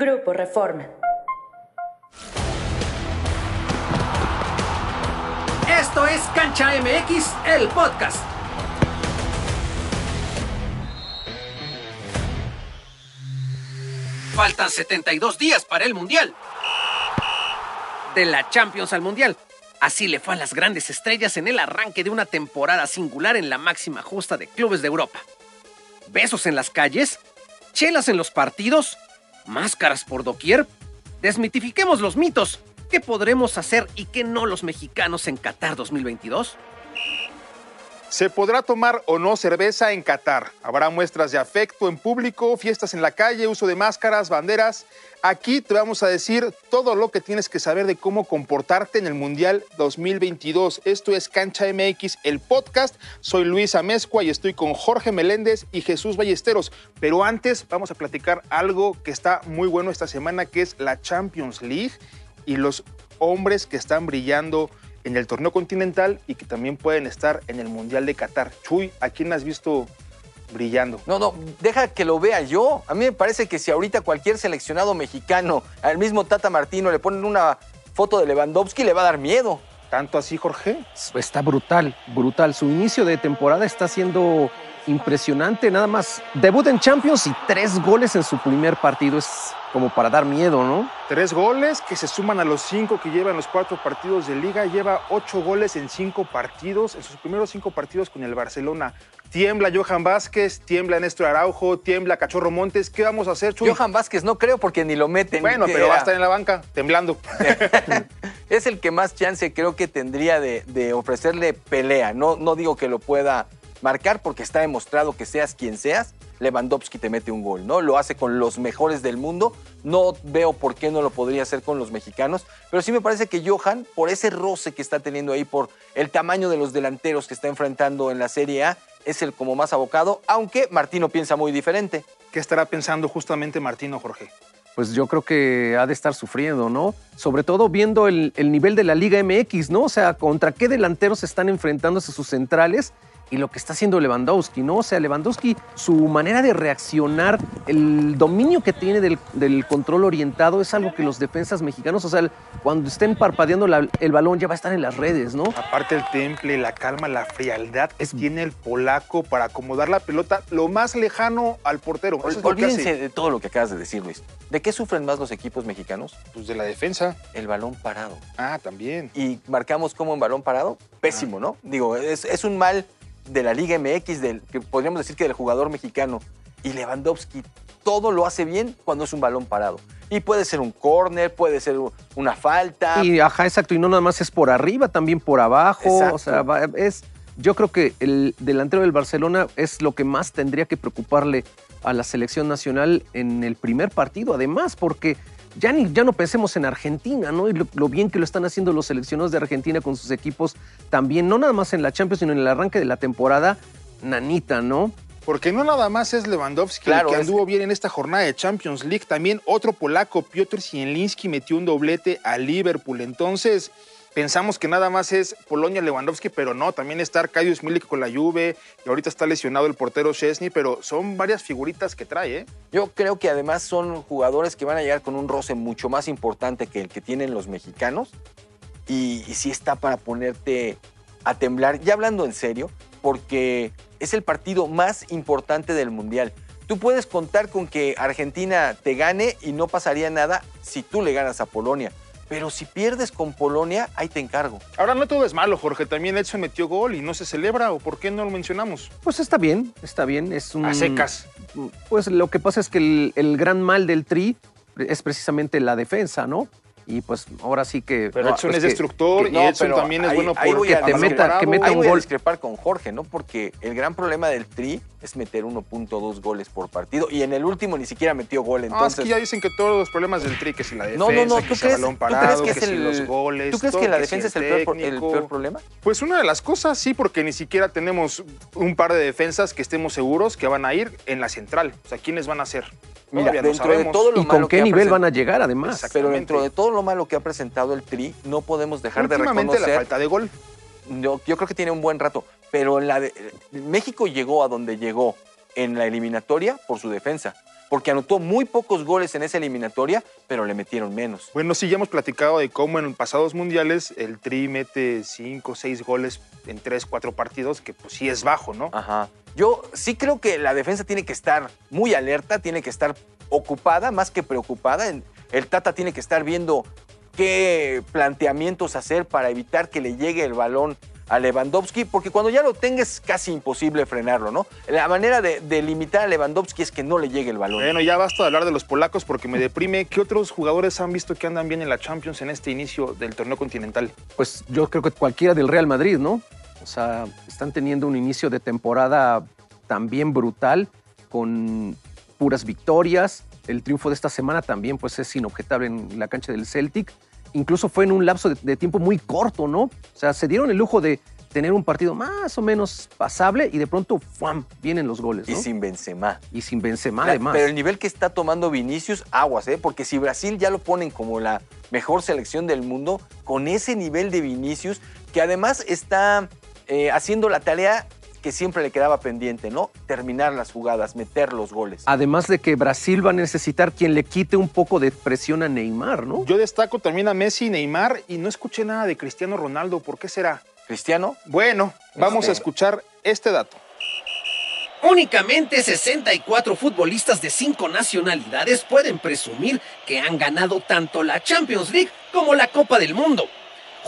Grupo Reforma. Esto es Cancha MX, el podcast. Faltan 72 días para el Mundial. De la Champions al Mundial. Así le fue a las grandes estrellas en el arranque de una temporada singular en la máxima justa de clubes de Europa. Besos en las calles, chelas en los partidos, máscaras por doquier. Desmitifiquemos los mitos. ¿Qué podremos hacer y qué no los mexicanos en Qatar 2022? Se podrá tomar o no cerveza en Qatar. Habrá muestras de afecto en público, fiestas en la calle, uso de máscaras, banderas. Aquí te vamos a decir todo lo que tienes que saber de cómo comportarte en el Mundial 2022. Esto es Cancha MX, el podcast. Soy Luis Amezcua y estoy con Jorge Meléndez y Jesús Ballesteros. Pero antes vamos a platicar algo que está muy bueno esta semana, que es la Champions League y los hombres que están brillando en el torneo continental y que también pueden estar en el Mundial de Qatar. Chuy, ¿a quién has visto brillando? No, no, deja que lo vea yo. A mí me parece que si ahorita cualquier seleccionado mexicano, al mismo Tata Martino, le ponen una foto de Lewandowski, le va a dar miedo. ¿Tanto así, Jorge? Está brutal, brutal. Su inicio de temporada está siendo impresionante. Nada más debut en Champions y tres goles en su primer partido. Es como para dar miedo, ¿no? Tres goles que se suman a los cinco que llevan los cuatro partidos de liga. Lleva ocho goles en cinco partidos, en sus primeros cinco partidos con el Barcelona. Tiembla Johan Vázquez, tiembla Néstor Araujo, tiembla Cachorro Montes. ¿Qué vamos a hacer, Chuy? Johan Vázquez no creo porque ni lo meten. Bueno, pero va a estar en la banca, temblando. es el que más chance creo que tendría de, de ofrecerle pelea. No, no digo que lo pueda marcar porque está demostrado que seas quien seas, Lewandowski te mete un gol, ¿no? Lo hace con los mejores del mundo. No veo por qué no lo podría hacer con los mexicanos, pero sí me parece que Johan, por ese roce que está teniendo ahí, por el tamaño de los delanteros que está enfrentando en la Serie A, es el como más abocado, aunque Martino piensa muy diferente. ¿Qué estará pensando justamente Martino, Jorge? Pues yo creo que ha de estar sufriendo, ¿no? Sobre todo viendo el, el nivel de la Liga MX, ¿no? O sea, contra qué delanteros están enfrentándose sus centrales y lo que está haciendo Lewandowski, ¿no? O sea, Lewandowski, su manera de reaccionar, el dominio que tiene del, control orientado es algo que los defensas mexicanos, o sea, cuando estén parpadeando el balón ya va a estar en las redes, ¿no? Aparte el temple, la calma, la frialdad que tiene el polaco para acomodar la pelota lo más lejano al portero. olvídense de todo lo que acabas de decir, Luis. ¿De qué sufren más los equipos mexicanos? Pues de la defensa. El balón parado. Ah, también. Y marcamos como en balón parado, pésimo, ¿no? Digo, es, es un mal de la Liga MX, del, que podríamos decir que del jugador mexicano. Y Lewandowski todo lo hace bien cuando es un balón parado. Y puede ser un córner, puede ser una falta. Y ajá, exacto. Y no nada más es por arriba, también por abajo. O sea, es. Yo creo que el delantero del Barcelona es lo que más tendría que preocuparle a la selección nacional en el primer partido, además, porque ya, ni, ya no pensemos en Argentina, ¿no? Y lo, bien que lo están haciendo los seleccionados de Argentina con sus equipos también, no nada más en la Champions, sino en el arranque de la temporada, nanita, ¿no? Porque no nada más es Lewandowski el que anduvo bien en esta jornada de Champions League, también otro polaco, Piotr Zielinski, metió un doblete a Liverpool. Entonces, pensamos que nada más es Polonia Lewandowski, pero no, también está Arkadiusz Milik con la Juve y ahorita está lesionado el portero Chesney, pero son varias figuritas que trae, ¿eh? Yo creo que además son jugadores que van a llegar con un roce mucho más importante que el que tienen los mexicanos y, y sí está para ponerte a temblar, ya hablando en serio, porque es el partido más importante del Mundial. Tú puedes contar con que Argentina te gane y no pasaría nada si tú le ganas a Polonia. Pero si pierdes con Polonia, ahí te encargo. Ahora no todo es malo, Jorge. También Edson metió gol y no se celebra. ¿O por qué no lo mencionamos? Pues está bien, está bien. Es un... A secas. Pues lo que pasa es que el, el gran mal del Tri es precisamente la defensa, ¿no? Y pues ahora sí que... Pero Edson es destructor y Edson también es bueno porque te meta, que meta un gol. a discrepar con Jorge, ¿no? Porque el gran problema del Tri es meter 1.2 goles por partido y en el último ni siquiera metió gol, entonces... Ah, es que ya dicen que todos los problemas del Tri, que si la defensa, no, no, no, ¿tú que crees, balón parado, que, es el, los goles... ¿Tú crees que la defensa es el peor, el peor problema? Pues una de las cosas sí, porque ni siquiera tenemos un par de defensas que estemos seguros que van a ir en la central. O sea, ¿quiénes van a ser? Mira, dentro de todo lo ¿Y con qué nivel van a llegar además? Pero dentro de todo lo malo que ha presentado el Tri, no podemos dejar de reconocer... la falta de gol. Yo, yo, creo que tiene un buen rato, pero la de, México llegó a donde llegó en la eliminatoria por su defensa. Porque anotó muy pocos goles en esa eliminatoria, pero le metieron menos. Bueno, sí, ya hemos platicado de cómo en pasados mundiales el Tri mete 5 o 6 goles en 3, 4 partidos, que pues sí es bajo, ¿no? Ajá. Yo sí creo que la defensa tiene que estar muy alerta, tiene que estar ocupada más que preocupada. El Tata tiene que estar viendo qué planteamientos hacer para evitar que le llegue el balón a Lewandowski, porque cuando ya lo tenga es casi imposible frenarlo, ¿no? La manera de, de, limitar a Lewandowski es que no le llegue el balón. Bueno, ya basta de hablar de los polacos porque me deprime. ¿Qué otros jugadores han visto que andan bien en la Champions en este inicio del torneo continental? Pues yo creo que cualquiera del Real Madrid, ¿no? O sea, están teniendo un inicio de temporada también brutal, con puras victorias. El triunfo de esta semana también pues, es inobjetable en la cancha del Celtic incluso fue en un lapso de, de, tiempo muy corto, ¿no? O sea, se dieron el lujo de tener un partido más o menos pasable y de pronto ¡fuam! vienen los goles. ¿no? Y sin Benzema. Y sin Benzema, además. Pero el nivel que está tomando Vinicius, aguas, ¿eh? Porque si Brasil ya lo ponen como la mejor selección del mundo, con ese nivel de Vinicius, que además está eh, haciendo la tarea que siempre le quedaba pendiente, ¿no? Terminar las jugadas, meter los goles. Además de que Brasil va a necesitar quien le quite un poco de presión a Neymar, ¿no? Yo destaco también a Messi y Neymar y no escuché nada de Cristiano Ronaldo. ¿Por qué será? ¿Cristiano? Bueno, vamos Este- a escuchar este dato. Únicamente 64 futbolistas de cinco nacionalidades pueden presumir que han ganado tanto la Champions League como la Copa del Mundo.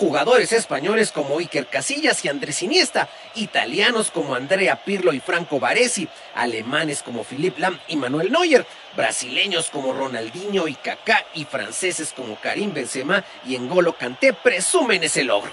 Jugadores españoles como Iker Casillas y Andrés Iniesta, italianos como Andrea Pirlo y Franco Baresi, alemanes como Philipp Lahm y Manuel Neuer, brasileños como Ronaldinho y Kaká y franceses como Karim Benzema y N'Golo Kanté presumen ese logro.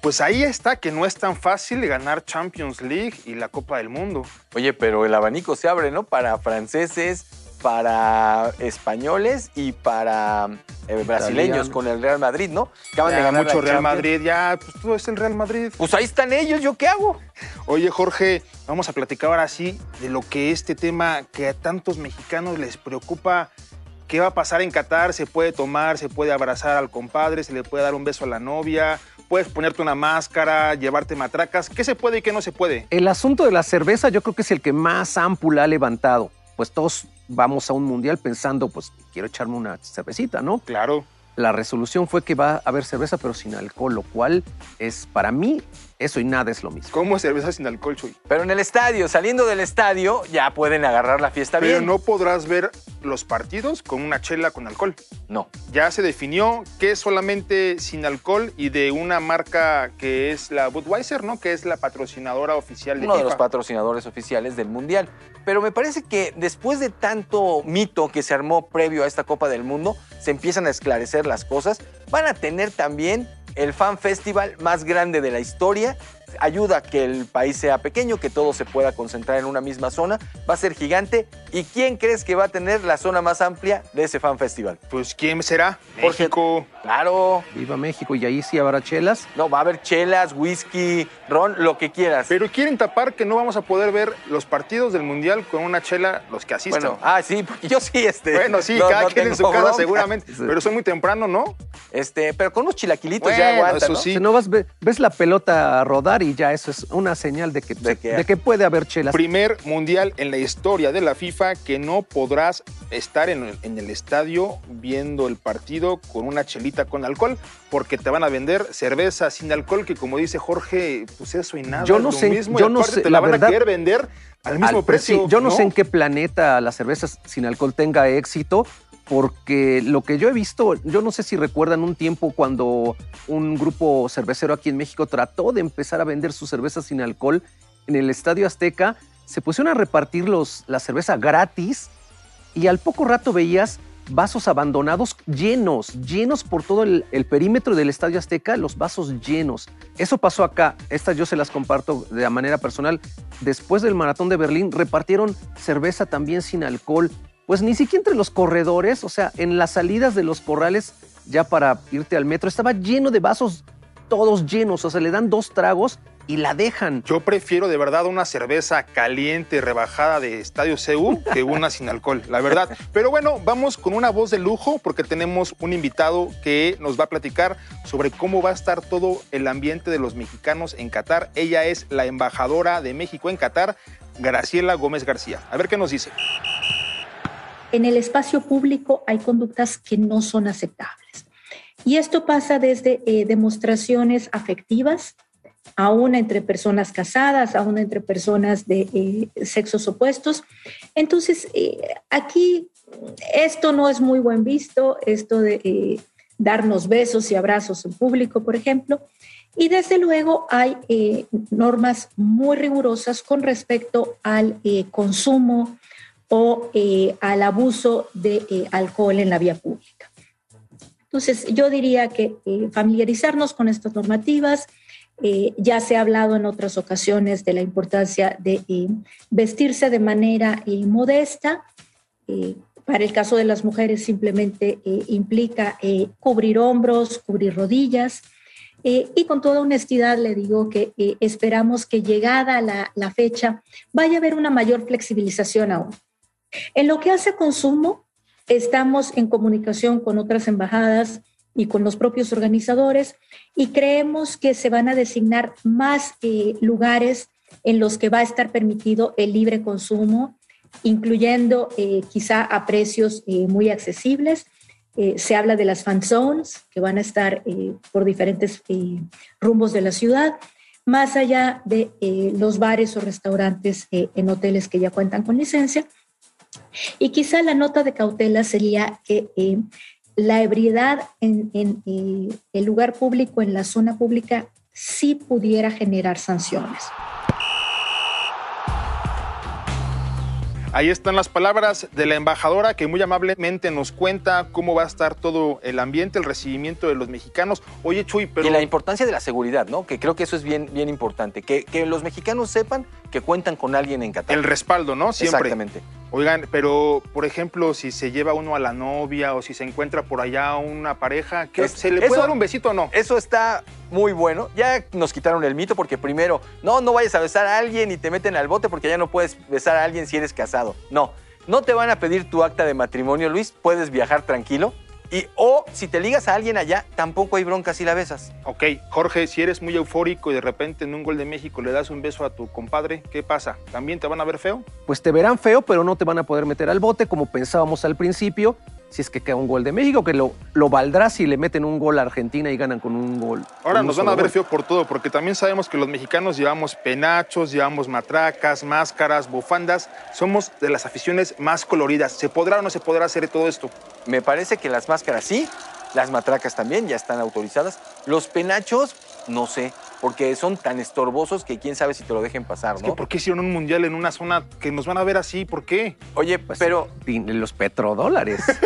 Pues ahí está que no es tan fácil ganar Champions League y la Copa del Mundo. Oye, pero el abanico se abre, ¿no? Para franceses, para españoles y para eh, brasileños Italiano. con el Real Madrid, ¿no? Acaban Ya, de ganar mucho la Real Champions. Madrid, ya, pues todo es el Real Madrid. Pues ahí están ellos, ¿yo qué hago? Oye, Jorge, vamos a platicar ahora sí de lo que este tema que a tantos mexicanos les preocupa. ¿Qué va a pasar en Qatar? ¿Se puede tomar? ¿Se puede abrazar al compadre? ¿Se le puede dar un beso a la novia? ¿Puedes ponerte una máscara? ¿Llevarte matracas? ¿Qué se puede y qué no se puede? El asunto de la cerveza yo creo que es el que más ámpula ha levantado. Pues todos vamos a un mundial pensando, pues quiero echarme una cervecita, ¿no? Claro. La resolución fue que va a haber cerveza pero sin alcohol, lo cual es para mí eso y nada es lo mismo. ¿Cómo cerveza sin alcohol, Chuy? Pero en el estadio, saliendo del estadio, ya pueden agarrar la fiesta Pero bien. no podrás ver los partidos con una chela con alcohol. No. Ya se definió que es solamente sin alcohol y de una marca que es la Budweiser, ¿no? Que es la patrocinadora oficial de uno de los patrocinadores oficiales del Mundial. Pero me parece que después de tanto mito que se armó previo a esta Copa del Mundo, se empiezan a esclarecer las cosas. Van a tener también el Fan Festival más grande de la historia. Ayuda a que el país sea pequeño, que todo se pueda concentrar en una misma zona. Va a ser gigante. ¿Y quién crees que va a tener la zona más amplia de ese Fan Festival? Pues ¿quién será? Jorge. México. Claro. Viva México y ahí sí habrá chelas. No, va a haber chelas, whisky, ron, lo que quieras. Pero quieren tapar que no vamos a poder ver los partidos del Mundial con una chela los que asistan. bueno, ah, sí, porque yo sí, este. Bueno, sí, no- cada no quien en su casa bronca. seguramente. Pero son muy temprano, ¿no? Este, pero con unos chilaquilitos Bueno, ya aguanta, eso ¿no? sí. Si no vas, ve- ves la pelota rodar y ya eso es una señal de que, De que- de que puede haber chelas. Primer mundial en la historia de la FIFA que no podrás estar en el, en el estadio viendo el partido con una chelita con alcohol, porque te van a vender cerveza sin alcohol, que como dice Jorge, pues eso y nada. Yo es no lo sé- mismo, yo no sé, te la la van verdad- a querer vender al mismo Al precio. sí, yo no, sé en qué planeta la cerveza sin alcohol tenga éxito, porque lo que yo he visto, yo no sé si recuerdan un tiempo cuando un grupo cervecero aquí en México trató de empezar a vender su cerveza sin alcohol en el Estadio Azteca, se pusieron a repartir los, la cerveza gratis y al poco rato veías vasos abandonados llenos, llenos por todo el, el perímetro del Estadio Azteca, los vasos llenos. Eso pasó acá. Estas yo se las comparto de manera personal. Después del maratón de Berlín repartieron cerveza también sin alcohol. Pues ni siquiera entre los corredores, o sea, en las salidas de los corrales ya para irte al metro, estaba lleno de vasos, todos llenos. O sea, le dan dos tragos y la dejan. Yo prefiero de verdad una cerveza caliente, rebajada de Estadio CU, que una sin alcohol, la verdad. Pero bueno, vamos con una voz de lujo porque tenemos un invitado que nos va a platicar sobre cómo va a estar todo el ambiente de los mexicanos en Qatar. Ella es la embajadora de México en Qatar, Graciela Gómez García. A ver qué nos dice. En el espacio público hay conductas que no son aceptables. Y esto pasa desde eh, demostraciones afectivas, aún entre personas casadas, aún entre personas de eh, sexos opuestos. Entonces, eh, aquí esto no es muy buen visto, esto de darnos besos y abrazos en público, por ejemplo. Y desde luego hay normas muy rigurosas con respecto al consumo o al abuso de alcohol en la vía pública. Entonces, yo diría que familiarizarnos con estas normativas, eh, ya se ha hablado en otras ocasiones de la importancia de eh, vestirse de manera eh, modesta. para el caso de las mujeres simplemente implica cubrir hombros, cubrir rodillas. y con toda honestidad le digo que esperamos que llegada la, la fecha vaya a haber una mayor flexibilización aún. En lo que hace consumo, estamos en comunicación con otras embajadas y con los propios organizadores y creemos que se van a designar más eh, lugares en los que va a estar permitido el libre consumo, incluyendo eh, quizá a precios eh, muy accesibles. se habla de las fan zones que van a estar por diferentes rumbos de la ciudad, más allá de los bares o restaurantes en hoteles que ya cuentan con licencia. Y quizá la nota de cautela sería que la ebriedad en, eh, el lugar público, en la zona pública, sí pudiera generar sanciones. Ahí están las palabras de la embajadora que muy amablemente nos cuenta cómo va a estar todo el ambiente, el recibimiento de los mexicanos. Oye, Chuy, pero... Y la importancia de la seguridad, ¿no? Que creo que eso es bien, bien importante. Que, que los mexicanos sepan que cuentan con alguien en Qatar. El respaldo, ¿no? Siempre. Exactamente. Oigan, pero por ejemplo, si se lleva uno a la novia o si se encuentra por allá una pareja, ¿qué, ¿se le puede dar un besito o no? Eso está muy bueno. Ya nos quitaron el mito porque primero, no, no vayas a besar a alguien y te meten al bote porque ya no puedes besar a alguien si eres casado. No, no te van a pedir tu acta de matrimonio, Luis, puedes viajar tranquilo. Y o si te ligas a alguien allá, tampoco hay bronca si la besas. Ok, Jorge, si eres muy eufórico y de repente en un gol de México le das un beso a tu compadre, ¿qué pasa? ¿También te van a ver feo? Pues te verán feo, pero no te van a poder meter al bote como pensábamos al principio si es que queda un gol de México, que lo, lo valdrá si le meten un gol a Argentina y ganan con un gol. Ahora nos van a ver feo por todo, porque también sabemos que los mexicanos llevamos penachos, llevamos matracas, máscaras, bufandas. Somos de las aficiones más coloridas. ¿Se podrá o no se podrá hacer todo esto? Me parece que las máscaras sí, las matracas también ya están autorizadas. Los penachos, no sé porque son tan estorbosos que quién sabe si te lo dejen pasar, ¿no? ¿Por qué hicieron un mundial en una zona que nos van a ver así? ¿Por qué? Oye, pues, pero... Los petrodólares.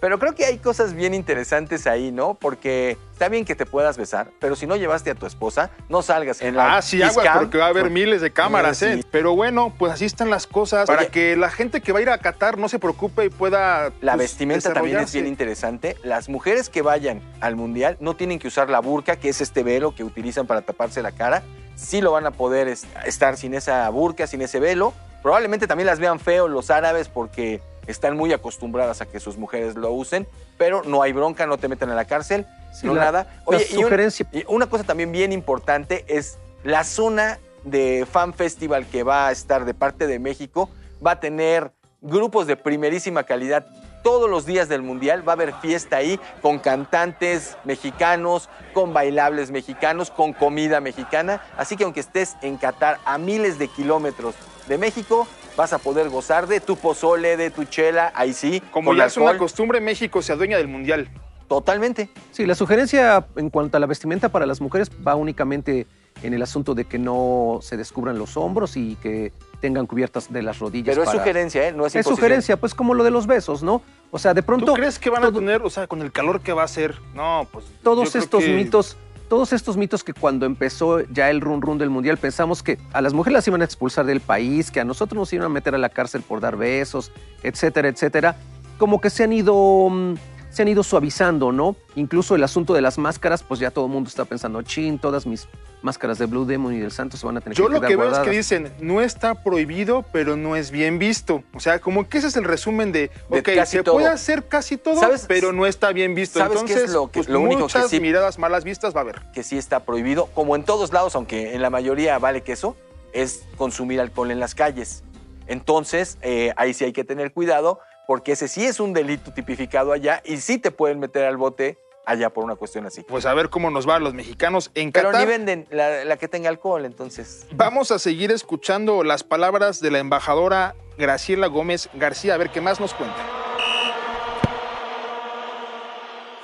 Pero creo que hay cosas bien interesantes ahí, ¿no? Porque está bien que te puedas besar, pero si no llevaste a tu esposa, no salgas en la Ah, sí, agua, porque va a haber miles de cámaras, ¿eh? Pero bueno, pues así están las cosas. para que la gente que va a ir a Qatar no se preocupe y pueda. La pues, vestimenta también es bien interesante. Las mujeres que vayan al mundial no tienen que usar la burka, que es este velo que utilizan para taparse la cara. Sí lo van a poder estar sin esa burka, sin ese velo. Probablemente también las vean feo los árabes porque están muy acostumbradas a que sus mujeres lo usen, pero no hay bronca, no te meten a la cárcel, no nada. Oye, y, una cosa también bien importante es la zona de Fan Festival que va a estar de parte de México, va a tener grupos de primerísima calidad todos los días del Mundial. Va a haber fiesta ahí con cantantes mexicanos, con bailables mexicanos, con comida mexicana. Así que aunque estés en Qatar a miles de kilómetros de México, vas a poder gozar de tu pozole, de tu chela, ahí sí. Como ya es una costumbre, México se adueña del Mundial. Totalmente. Sí, la sugerencia en cuanto a la vestimenta para las mujeres va únicamente en el asunto de que no se descubran los hombros y que tengan cubiertas de las rodillas. Pero es sugerencia, ¿eh? No es Es sugerencia, pues como lo de los besos, ¿no? O sea, de pronto... ¿Tú crees que van a tener, o sea, con el calor que va a ser? No, pues... Todos estos mitos todos estos mitos que cuando empezó ya el run run del mundial pensamos que a las mujeres las iban a expulsar del país, que a nosotros nos iban a meter a la cárcel por dar besos, etcétera, etcétera, como que se han ido mm, se han ido suavizando, ¿no? Incluso el asunto de las máscaras, pues ya todo el mundo está pensando, chin, todas mis máscaras de Blue Demon y del Santos se van a tener Yo que lo quedar que veo es que dicen, no está prohibido, pero no es bien visto. O sea, como que ese es el resumen de, De ok, se todo. puede hacer casi todo, ¿Sabes- pero no está bien visto. ¿sabes qué es Entonces, lo que- pues, lo único que muchas sí- miradas malas vistas va a haber. que sí está prohibido, como en todos lados, aunque en la mayoría vale queso, es consumir alcohol en las calles. Entonces, eh, ahí sí hay que tener cuidado, porque ese sí es un delito tipificado allá y sí te pueden meter al bote allá por una cuestión así. Pues a ver cómo nos va a los mexicanos en Pero Qatar. ni venden la, la que tenga alcohol, entonces. Vamos a seguir escuchando las palabras de la embajadora Graciela Gómez García, a ver qué más nos cuenta.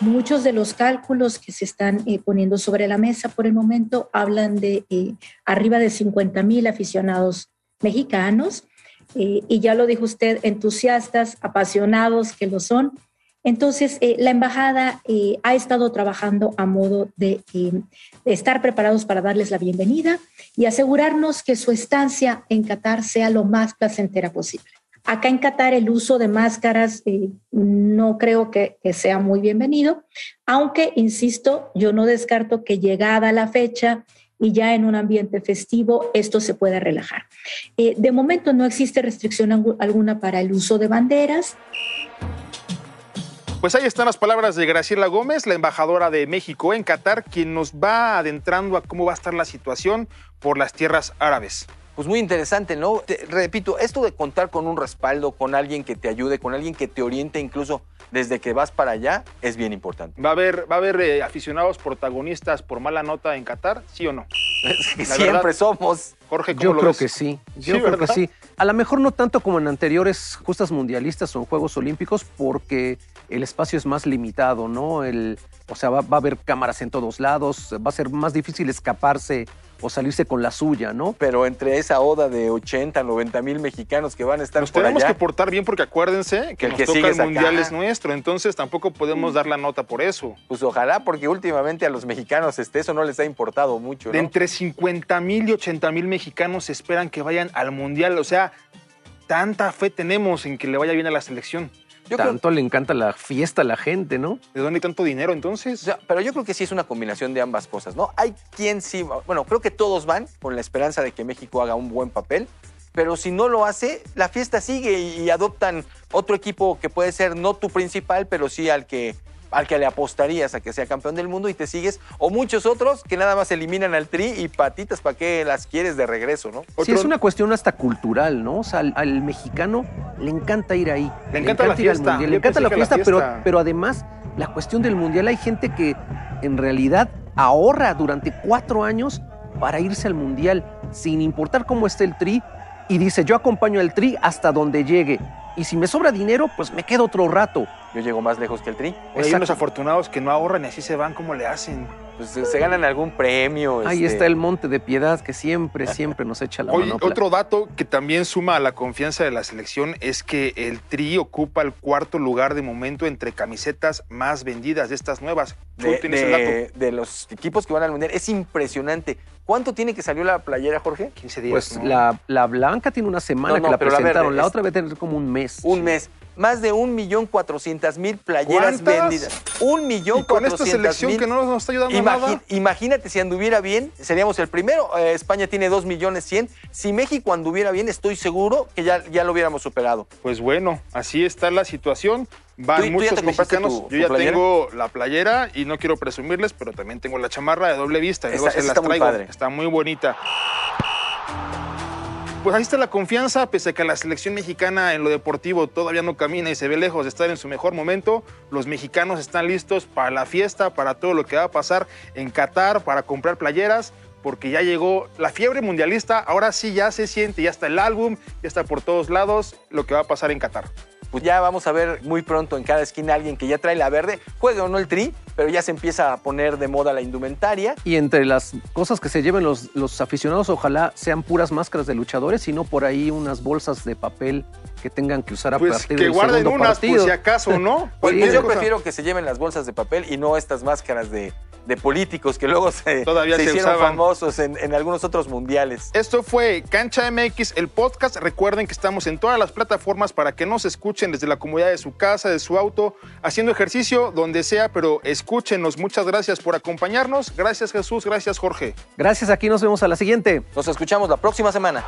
Muchos de los cálculos que se están eh, poniendo sobre la mesa por el momento hablan de eh, arriba de 50 mil aficionados mexicanos y ya lo dijo usted, entusiastas, apasionados que lo son. Entonces, eh, la embajada eh, ha estado trabajando a modo de, eh, de estar preparados para darles la bienvenida y asegurarnos que su estancia en Qatar sea lo más placentera posible. Acá en Qatar el uso de máscaras eh, no creo que sea muy bienvenido, aunque, insisto, yo no descarto que llegada la fecha y ya en un ambiente festivo esto se pueda relajar. Eh, de momento no existe restricción algu- alguna para el uso de banderas. Pues ahí están las palabras de Graciela Gómez, la embajadora de México en Qatar, quien nos va adentrando a cómo va a estar la situación por las tierras árabes. Pues muy interesante, ¿no? Te- repito, esto de contar con un respaldo, con alguien que te ayude, con alguien que te oriente incluso desde que vas para allá, es bien importante. ¿Va a haber, va a haber eh, aficionados protagonistas por mala nota en Qatar? ¿Sí o no? Es que La siempre verdad- somos. Jorge, ¿cómo Yo lo creo ves? que sí. Sí, Yo creo ¿verdad? que sí. A lo mejor no tanto como en anteriores justas mundialistas o en Juegos Olímpicos, porque el espacio es más limitado, ¿no? El, o sea, va, va a haber cámaras en todos lados, va a ser más difícil escaparse o salirse con la suya, ¿no? Pero entre esa oda de 80, 90 mil mexicanos que van a estar Nos por tenemos allá, que portar bien porque acuérdense que el nos que toca el acá. mundial es nuestro, entonces tampoco podemos dar la nota por eso. pues ojalá, porque últimamente a los mexicanos este, eso no les ha importado mucho, De ¿no? entre 50 mil y 80 mil mexicanos esperan que vayan al mundial, o sea, tanta fe tenemos en que le vaya bien a la selección. Yo creo- Tanto le encanta la fiesta a la gente, ¿no? ¿De dónde hay tanto dinero entonces? O sea, pero yo creo que sí es una combinación de ambas cosas, ¿no? Hay quien sí, va- bueno, creo que todos van con la esperanza de que México haga un buen papel, pero si no lo hace, la fiesta sigue y adoptan otro equipo que puede ser no tu principal, pero sí al que al que le apostarías a que sea campeón del mundo y te sigues, o muchos otros que nada más eliminan al tri y patitas, ¿para qué las quieres de regreso, no? Sí, Otro- es una cuestión hasta cultural, ¿no? O sea, al, al mexicano le encanta ir ahí. Le encanta la ir al fiesta. mundial, Yo Le encanta la que la fiesta, pero, fiesta- pero además la cuestión del mundial, hay gente que en realidad ahorra durante cuatro años para irse al mundial, sin importar cómo esté el tri, y dice, yo acompaño al tri hasta donde llegue. Y si me sobra dinero, pues me quedo otro rato. Yo llego más lejos que el tri. Hay unos afortunados que no ahorran y así se van, ¿cómo le hacen? Pues se ganan algún premio. Ahí este, está el monte de piedad que siempre, siempre nos echa la Oye, manopla. otro dato que también suma a la confianza de la selección es que el Tri ocupa el cuarto lugar de momento entre camisetas más vendidas de estas nuevas. ¿Tú de, tienes el dato? de- de los equipos que van al mundial. Es impresionante. ¿Cuánto tiene que salió la playera, Jorge? 15 días. Pues ¿no? la, la blanca tiene una semana No, no, que la pero la verde presentaron, la otra debe tener como un mes. Un mes. Más de un millón cuatrocientas mil playeras ¿Cuántas? vendidas. Un millón Y con esta selección que no nos está ayudando Imagi- nada. Imagínate si anduviera bien, seríamos el primero. Eh, España tiene dos millones cien. Si México anduviera bien, estoy seguro que ya, ya lo hubiéramos superado. Pues bueno, así está la situación. Van ¿Tú- tú muchos compraste mexicanos. tu- Yo ya tengo la playera y no quiero presumirles, pero también tengo la chamarra de doble vista. y Esa- luego se las está muy traigo. padre. Está muy bonita. Pues ahí está la confianza, pese a que la selección mexicana en lo deportivo todavía no camina y se ve lejos de estar en su mejor momento. Los mexicanos están listos para la fiesta, para todo lo que va a pasar en Qatar, para comprar playeras, porque ya llegó la fiebre mundialista. Ahora sí ya se siente, ya está el álbum, ya está por todos lados lo que va a pasar en Qatar. Pues ya vamos a ver muy pronto en cada esquina alguien que ya trae la verde, juegue o no el tri, pero ya se empieza a poner de moda la indumentaria. Y entre las cosas que se lleven los, los aficionados, ojalá sean puras máscaras de luchadores y no por ahí unas bolsas de papel que tengan que usar a Pues partir que del guarden segundo unas partido. por si acaso, ¿no? Pues, pues yo cosa. prefiero que se lleven las bolsas de papel y no estas máscaras de, de políticos que luego se, Todavía se se hicieron usaban. famosos en, en algunos otros mundiales. Esto fue Cancha MX, el podcast. Recuerden que estamos en todas las plataformas para que nos escuchen desde la comodidad de su casa, de su auto, haciendo ejercicio, donde sea, pero escúchenos. Muchas gracias por acompañarnos. Gracias Jesús, gracias Jorge. Gracias, aquí nos vemos a la siguiente. Nos escuchamos la próxima semana.